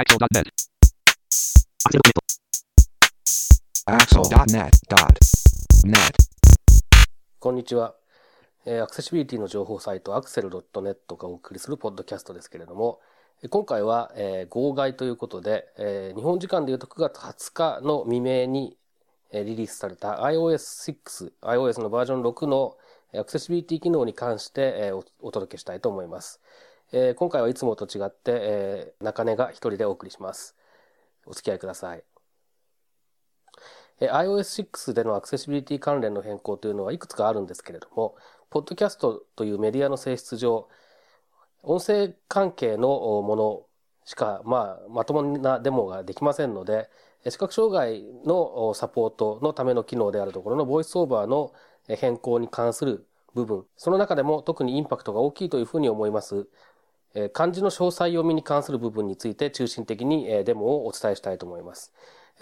Axel.net. Axel.net.net. こんにちは。えーアクセシビリティの情報サイトアクセル .net がお送りするポッドキャストですけれども、えー今回は、えー号外ということで、えー日本時間でいうと9月20日の未明に、えーリリースされた iOS6、iOS のバージョン6のえーアクセシビリティ機能に関して、えお届けしたいと思います。えー今回はいつもと違って、えー中根が一人でお送りします。お付き合いください。えー iOS6 でのアクセシビリティ関連の変更というのはいくつかあるんですけれども、ポッドキャストというメディアの性質上、音声関係のものしか、まあ、まともなデモができませんので、視覚障害のサポートのための機能であるところのボイスオーバーの変更に関する部分、その中でも特にインパクトが大きいというふうに思います、漢字の詳細読みに関する部分について中心的にデモをお伝えしたいと思います。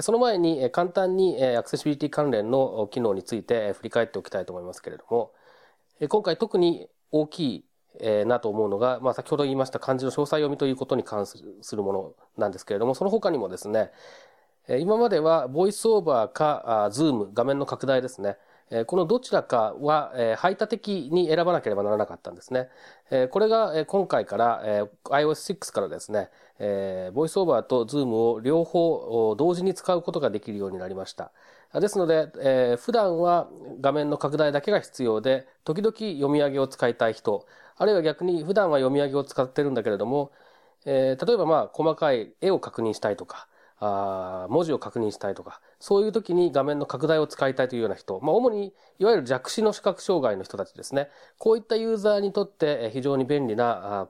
その前に簡単にアクセシビリティ関連の機能について振り返っておきたいと思いますけれども、今回特に大きいなと思うのが、まあ、先ほど言いました漢字の詳細読みということに関するものなんですけれども、その他にもですね、今まではボイスオーバーか、ズーム、画面の拡大ですね。このどちらかは、排他的に選ばなければならなかったんですね。これが、今回から、iOS6 からですね、ボイスオーバーとズームを両方同時に使うことができるようになりました。ですので、え普段は画面の拡大だけが必要で、時々読み上げを使いたい人、あるいは逆に普段は読み上げを使ってるんだけれども、え例えばまあ細かい絵を確認したいとか、あ文字を確認したいとか、そういう時に画面の拡大を使いたいというような人、まあ主にいわゆる弱視の視覚障害の人たちですね。こういったユーザーにとって非常に便利な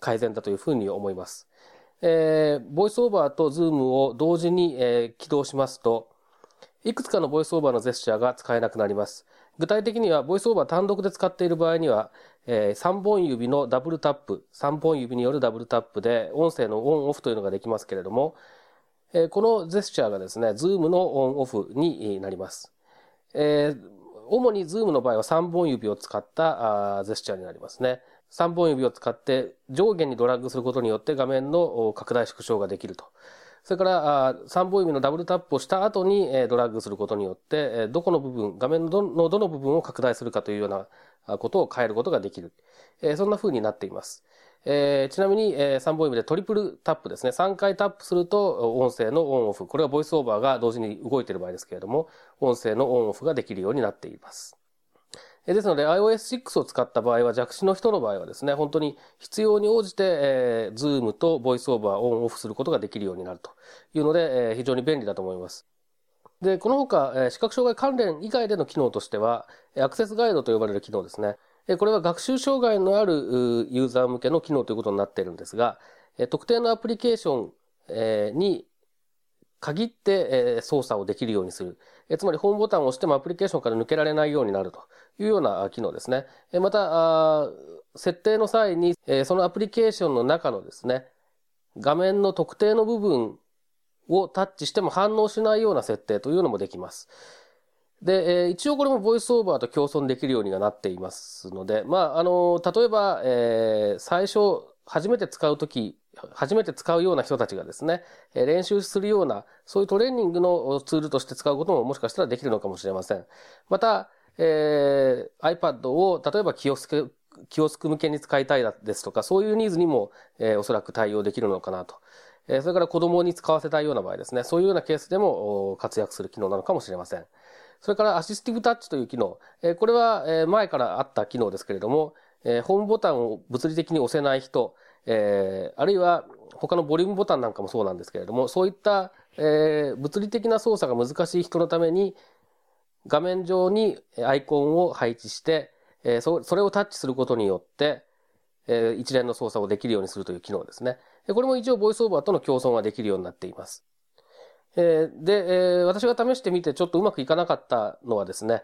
改善だというふうに思います。えーボイスオーバーとズームを同時に、えー起動しますと、いくつかのボイスオーバーのジェスチャーが使えなくなります。具体的には、ボイスオーバー単独で使っている場合には、え3本指のダブルタップ、3本指によるダブルタップで音声のオンオフというのができますけれども、このジェスチャーがですね、ズームのオンオフになります。主にズームの場合は3本指を使ったあジェスチャーになりますね。3本指を使って上下にドラッグすることによって画面の拡大縮小ができると。それから、3本指のダブルタップをした後に、ドラッグすることによって、どこの部分、画面のどの部分を拡大するかというようなことを変えることができる。そんな風になっています。えーちなみに、え3本指でトリプルタップですね。3回タップすると音声のオンオフ。これはボイスオーバーが同時に動いている場合ですけれども、音声のオンオフができるようになっています。えですので iOS6 を使った場合は弱視の人の場合はですね、本当に必要に応じて、えー、Zoom とボイスオーバーをオンオフすることができるようになるというので、えー非常に便利だと思います。で、この他、えー視覚障害関連以外での機能としては、アクセスガイドと呼ばれる機能ですね。これは学習障害のあるユーザー向けの機能ということになっているんですが、特定のアプリケーション、に限って、操作をできるようにする。つまりホームボタンを押してもアプリケーションから抜けられないようになるというような機能ですね。また、設定の際に、そのアプリケーションの中のですね、画面の特定の部分をタッチしても反応しないような設定というのもできます。で、えー一応これもボイスオーバーと共存できるようにはなっていますので、まあ、あの、例えば、えー最初、初めて使うとき、初めて使うような人たちがですね、えー練習するような、そういうトレーニングのツールとして使うことももしかしたらできるのかもしれません。また、えー iPad を例えばキオスク、キオスク向けに使いたいですとか、そういうニーズにも、えーおそらく対応できるのかなと。えーそれから子供に使わせたいような場合ですね、そういうようなケースでも活躍する機能なのかもしれません。それからアシスティブタッチという機能。えこれは前からあった機能ですけれども、えホームボタンを物理的に押せない人、えあるいは他のボリュームボタンなんかもそうなんですけれども、そういった、え物理的な操作が難しい人のために、画面上にアイコンを配置して、えそれをタッチすることによって、え一連の操作をできるようにするという機能ですね。これも一応ボイスオーバーとの共存ができるようになっています。えーで、えー私が試してみてちょっとうまくいかなかったのはですね、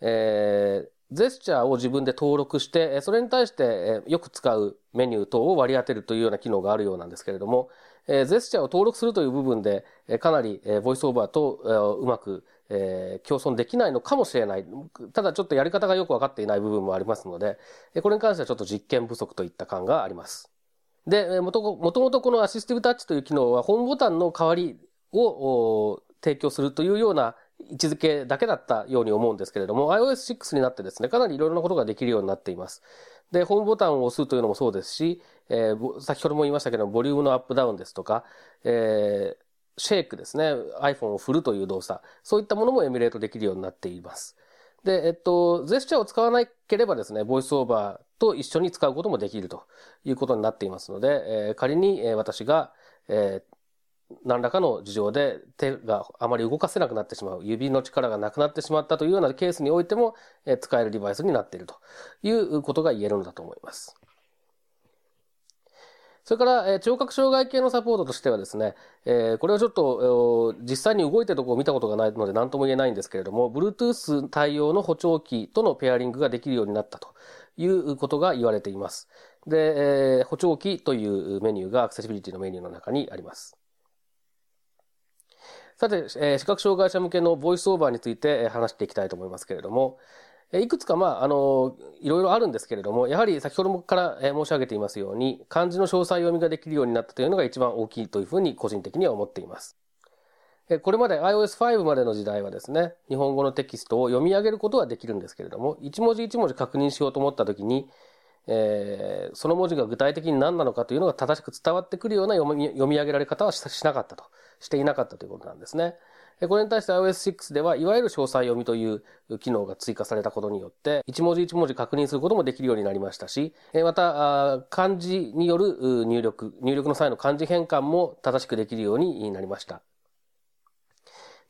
えージェスチャーを自分で登録して、それに対してえよく使うメニュー等を割り当てるというような機能があるようなんですけれども、えージェスチャーを登録するという部分で、えかなり、えボイスオーバーと、えうまく、えー共存できないのかもしれない。ただちょっとやり方がよくわかっていない部分もありますので、これに関してはちょっと実験不足といった感があります。で、もともとこのアシスティブタッチという機能はホームボタンの代わりを提供するというような位置づけだけだったように思うんですけれども、iOS6 になってですね、かなりいろいろなことができるようになっています。で、ホームボタンを押すというのもそうですし、えー、先ほども言いましたけどボリュームのアップダウンですとか、えー、シェイクですね、iPhone を振るという動作、そういったものもエミュレートできるようになっています。で、えっと、ジェスチャーを使わなければですね、ボイスオーバーと一緒に使うこともできるということになっていますので、えー、仮に、私が、えー、何らかの事情で手があまり動かせなくなってしまう、指の力がなくなってしまったというようなケースにおいても、え、使えるデバイスになっているということが言えるのだと思います。それから、え、聴覚障害系のサポートとしてはですね、え、これはちょっと、実際に動いてるとこを見たことがないので何とも言えないんですけれども、Bluetooth 対応の補聴器とのペアリングができるようになったということが言われています。で、え、補聴器というメニューがアクセシビリティのメニューの中にあります。さて、えー、視覚障害者向けのボイスオーバーについて話していきたいと思いますけれども、いくつか、まあ、あの、いろいろあるんですけれども、やはり先ほどから申し上げていますように、漢字の詳細読みができるようになったというのが一番大きいというふうに個人的には思っています。これまで iOS5 までの時代はですね、日本語のテキストを読み上げることはできるんですけれども、一文字一文字確認しようと思ったときに、えー、その文字が具体的に何なのかというのが正しく伝わってくるような読み上げられ方はしなかったと、していなかったということなんですね。これに対して iOS6 では、いわゆる詳細読みという機能が追加されたことによって、一文字一文字確認することもできるようになりましたし、また、漢字による入力、入力の際の漢字変換も正しくできるようになりました。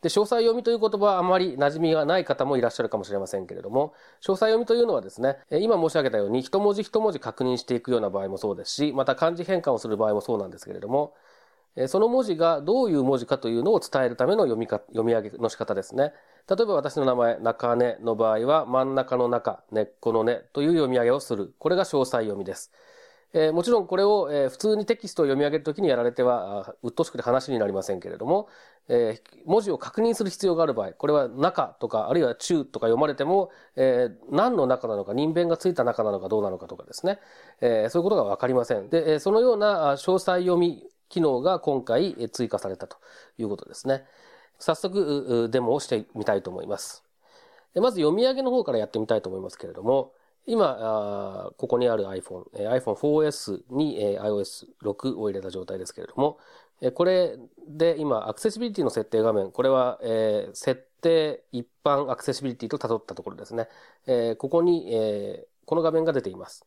で、詳細読みという言葉はあまり馴染みがない方もいらっしゃるかもしれませんけれども、詳細読みというのはですね、今申し上げたように一文字一文字確認していくような場合もそうですし、また漢字変換をする場合もそうなんですけれども、その文字がどういう文字かというのを伝えるための読みか読み上げの仕方ですね。例えば私の名前、中根の場合は真ん中の中、根っこの根という読み上げをする。これが詳細読みです。えー、もちろんこれを、えー、普通にテキストを読み上げるときにやられては、うっとしくて話になりませんけれども、えー、文字を確認する必要がある場合、これは中とか、あるいは中とか読まれても、えー、何の中なのか、人弁がついた中なのかどうなのかとかですね、えー、そういうことがわかりません。で、そのような詳細読み機能が今回追加されたということですね。早速デモをしてみたいと思います。まず読み上げの方からやってみたいと思いますけれども、今、ここにある iPhone、iPhone 4S に iOS6 を入れた状態ですけれども、これで今、アクセシビリティの設定画面、これは、設定一般アクセシビリティと辿ったところですね。ここに、この画面が出ています。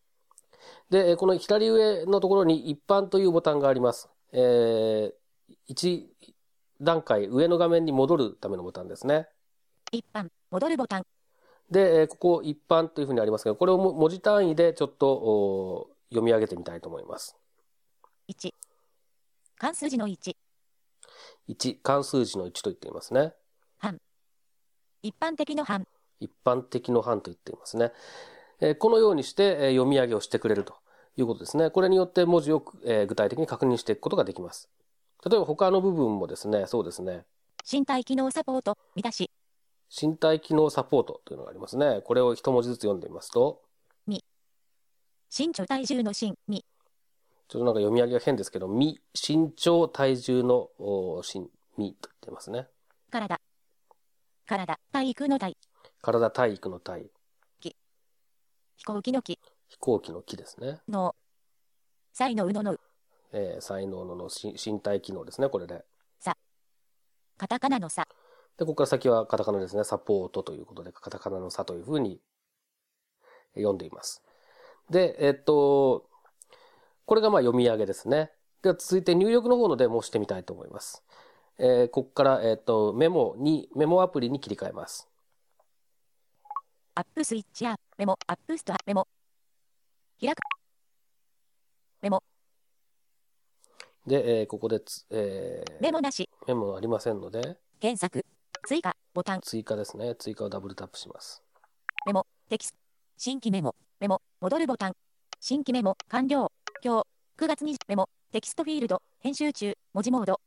で、この左上のところに一般というボタンがあります。えー、1段階上の画面に戻るためのボタンですね。一般、戻るボタン。で、ここ一般というふうにありますけど、これを文字単位でちょっと読み上げてみたいと思います。1、関数字の1。1、関数字の1と言っていますね。半、一般的の半。一般的の半と言っていますね。えー、このようにして、えー、読み上げをしてくれるということですね。これによって文字を、えー、具体的に確認していくことができます。例えば他の部分もですね、そうですね。身体機能サポート、見出し。身体機能サポートというのがありますね。これを一文字ずつ読んでみますと。み。身長体重の身、み。ちょっとなんか読み上げが変ですけど、み、身長体重の身、みと言ってますね。体。体、体育の体。体、体育の体。飛行機の機。飛行機の木ですね。の、才能のの。えー、才能のの身体機能ですね、これで。さ。カタカナのさ。で、ここから先はカタカナですね。サポートということで、カタカナのさというふうに読んでいます。で、えっと、これがまあ読み上げですね。では続いて入力の方のデモをしてみたいと思います。えー、ここから、えっと、メモに、メモアプリに切り替えます。アップスイッチやメモ、アップストア、メモ、開く。メモ。で、えー、ここでつ、えー、メモなし。メモありませんので、検索。追加。ボタン。追加ですね。追加をダブルタップします。メモ。テキスト。新規メモ。メモ。戻るボタン。新規メモ。完了。今日。9月20メモ。テキストフィールド。編集中。文字モード。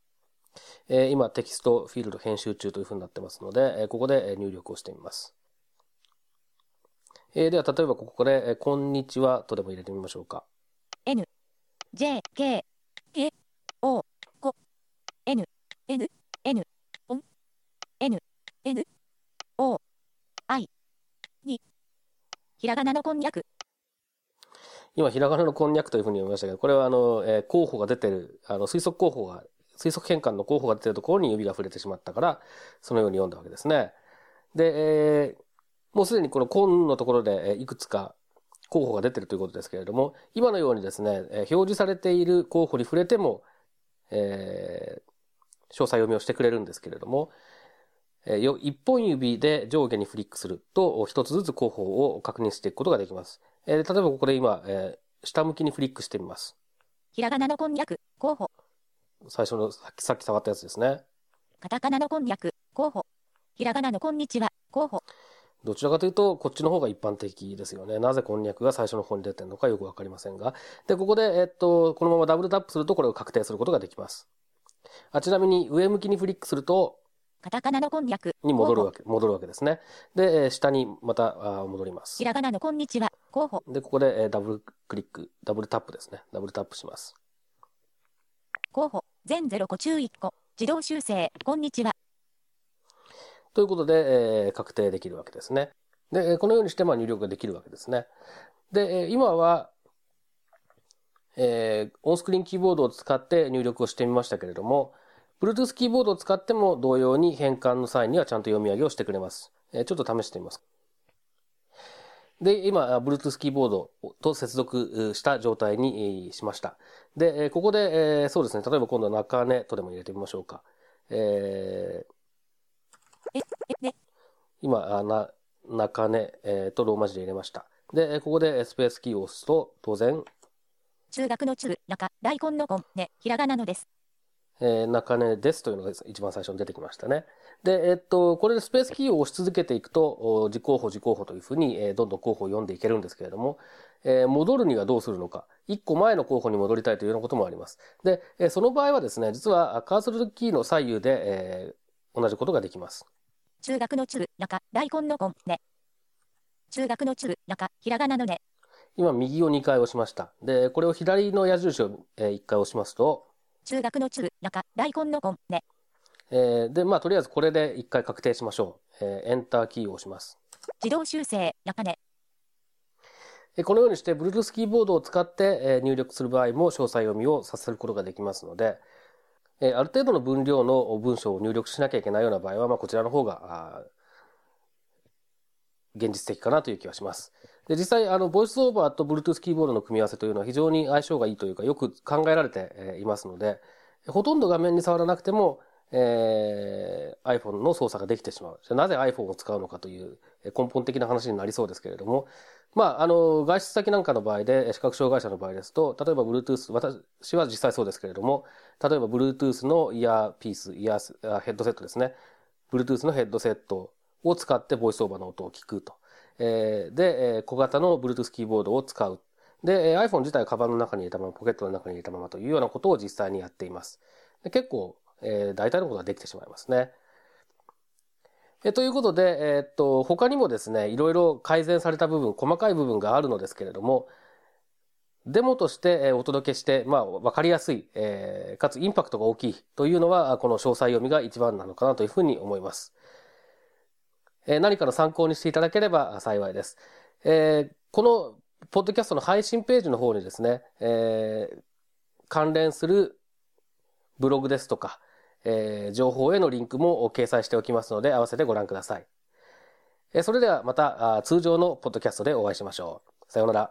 えー、今、テキストフィールド編集中というふうになってますので、えー、ここで入力をしてみます。えー、では、例えばここで、えー、こんにちはとでも入れてみましょうか。N、J、K、K、O、こ、N、N、N、N、N、O、I、に、ひらがなのこんにゃく。今、ひらがなのこんにゃくというふうに読みましたけど、これはあの、えー候補が出てる、あの、推測候補が、推測変換の候補が出てるところに指が触れてしまったから、そのように読んだわけですね。で、えーもうすでにこのコンのところで、えーいくつか候補が出てるということですけれども、今のようにですね、えー表示されている候補に触れても、えー詳細読みをしてくれるんですけれども、一本指で上下にフリックすると、一つずつ候補を確認していくことができます。えー例えばここで今、えー下向きにフリックしてみます。ひらがなのこんにゃく、候補。最初のさっきさっき触ったやつですね。カタカナのこんにゃく、候補。ひらがなのこんにちは、候補。どちらかというと、こっちの方が一般的ですよね。なぜこんにゃくが最初の方に出てるのかよくわかりませんが。で、ここで、えっと、このままダブルタップするとこれを確定することができます。あちなみに上向きにフリックすると、カタカナのこんにゃく、に戻るわけ、戻るわけですね。で、えー下にまたあー戻りますひ。らがなのこんにちは、候補。で、ここで、えーダブルクリック、ダブルタップですね。ダブルタップします。候補。全0個中1個。自動修正、こんにちは。ということで、えー確定できるわけですね。で、このようにしてまあ入力ができるわけですね。で、今は、えーオンスクリーンキーボードを使って入力をしてみましたけれども、Bluetooth キーボードを使っても同様に変換の際にはちゃんと読み上げをしてくれます。えーちょっと試してみます。で、今、Bluetooth キーボードと接続した状態にしました。で、ここで、えーそうですね、例えば今度は中根とでも入れてみましょうか。えー、今、あな、中根、えーとローマ字で入れました。で、えーここでえースペースキーを押すと、当然、中学の中、中、大根の根、ね、ひらがなのです。えー中根ですというのが一番最初に出てきましたね。で、えっと、これでスペースキーを押し続けていくと、お実行法、実行法というふうに、えーどんどん候補を読んでいけるんですけれども、えー戻るにはどうするのか、一個前の候補に戻りたいというようなこともあります。で、えーその場合はですね、実はあカーソルキーの左右で、えー同じことができます。中学の中、中、大根の根、ね。中学の中、中、ひらがなのね。今、右を2回押しました。で、これを左の矢印を、え1回押しますと、中学の中、中、大根の根、ね。えーで、まあ、とりあえずこれで一回確定しましょう。えーエンターキーを押します。自動修正、中根。えーこのようにして Bluetooth キーボードを使ってえー入力する場合も詳細読みをさせることができますので、えある程度の分量の文章を入力しなきゃいけないような場合は、まあ、こちらの方が、現実的かなという気はします。で、実際、あの、ボイスオーバーと Bluetooth キーボードの組み合わせというのは非常に相性がいいというか、よく考えられていますので、ほとんど画面に触らなくても、えー iPhone の操作ができてしまう。じゃなぜ iPhone を使うのかという根本的な話になりそうですけれども、まあ、あの、外出先なんかの場合で、視覚障害者の場合ですと、例えば Bluetooth、私は実際そうですけれども、例えば Bluetooth のイヤーピース、イヤー、ヘッドセットですね。Bluetooth のヘッドセットを使ってボイスオーバーの音を聞くと。えーで、小型の Bluetooth キーボードを使う。で、iPhone 自体をカバンの中に入れたまま、ポケットの中に入れたままというようなことを実際にやっています。で結構、えー大体のことができてしまいますね。えということで、えーっと、他にもですね、いろいろ改善された部分、細かい部分があるのですけれども、デモとしてえーお届けして、まあ、わかりやすい、えーかつインパクトが大きいというのは、この詳細読みが一番なのかなというふうに思います。えー何かの参考にしていただければ幸いです。えーこの、ポッドキャストの配信ページの方にですね、えー関連するブログですとか、えー情報へのリンクも掲載しておきますので、合わせてご覧ください。えーそれではまた通常のポッドキャストでお会いしましょう。さようなら。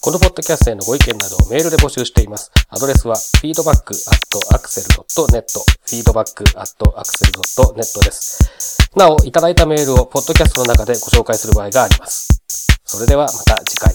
このポッドキャストへのご意見などをメールで募集しています。アドレスは feedback.axel.net feedback.axel.net です。なお、いただいたメールをポッドキャストの中でご紹介する場合があります。それではまた次回。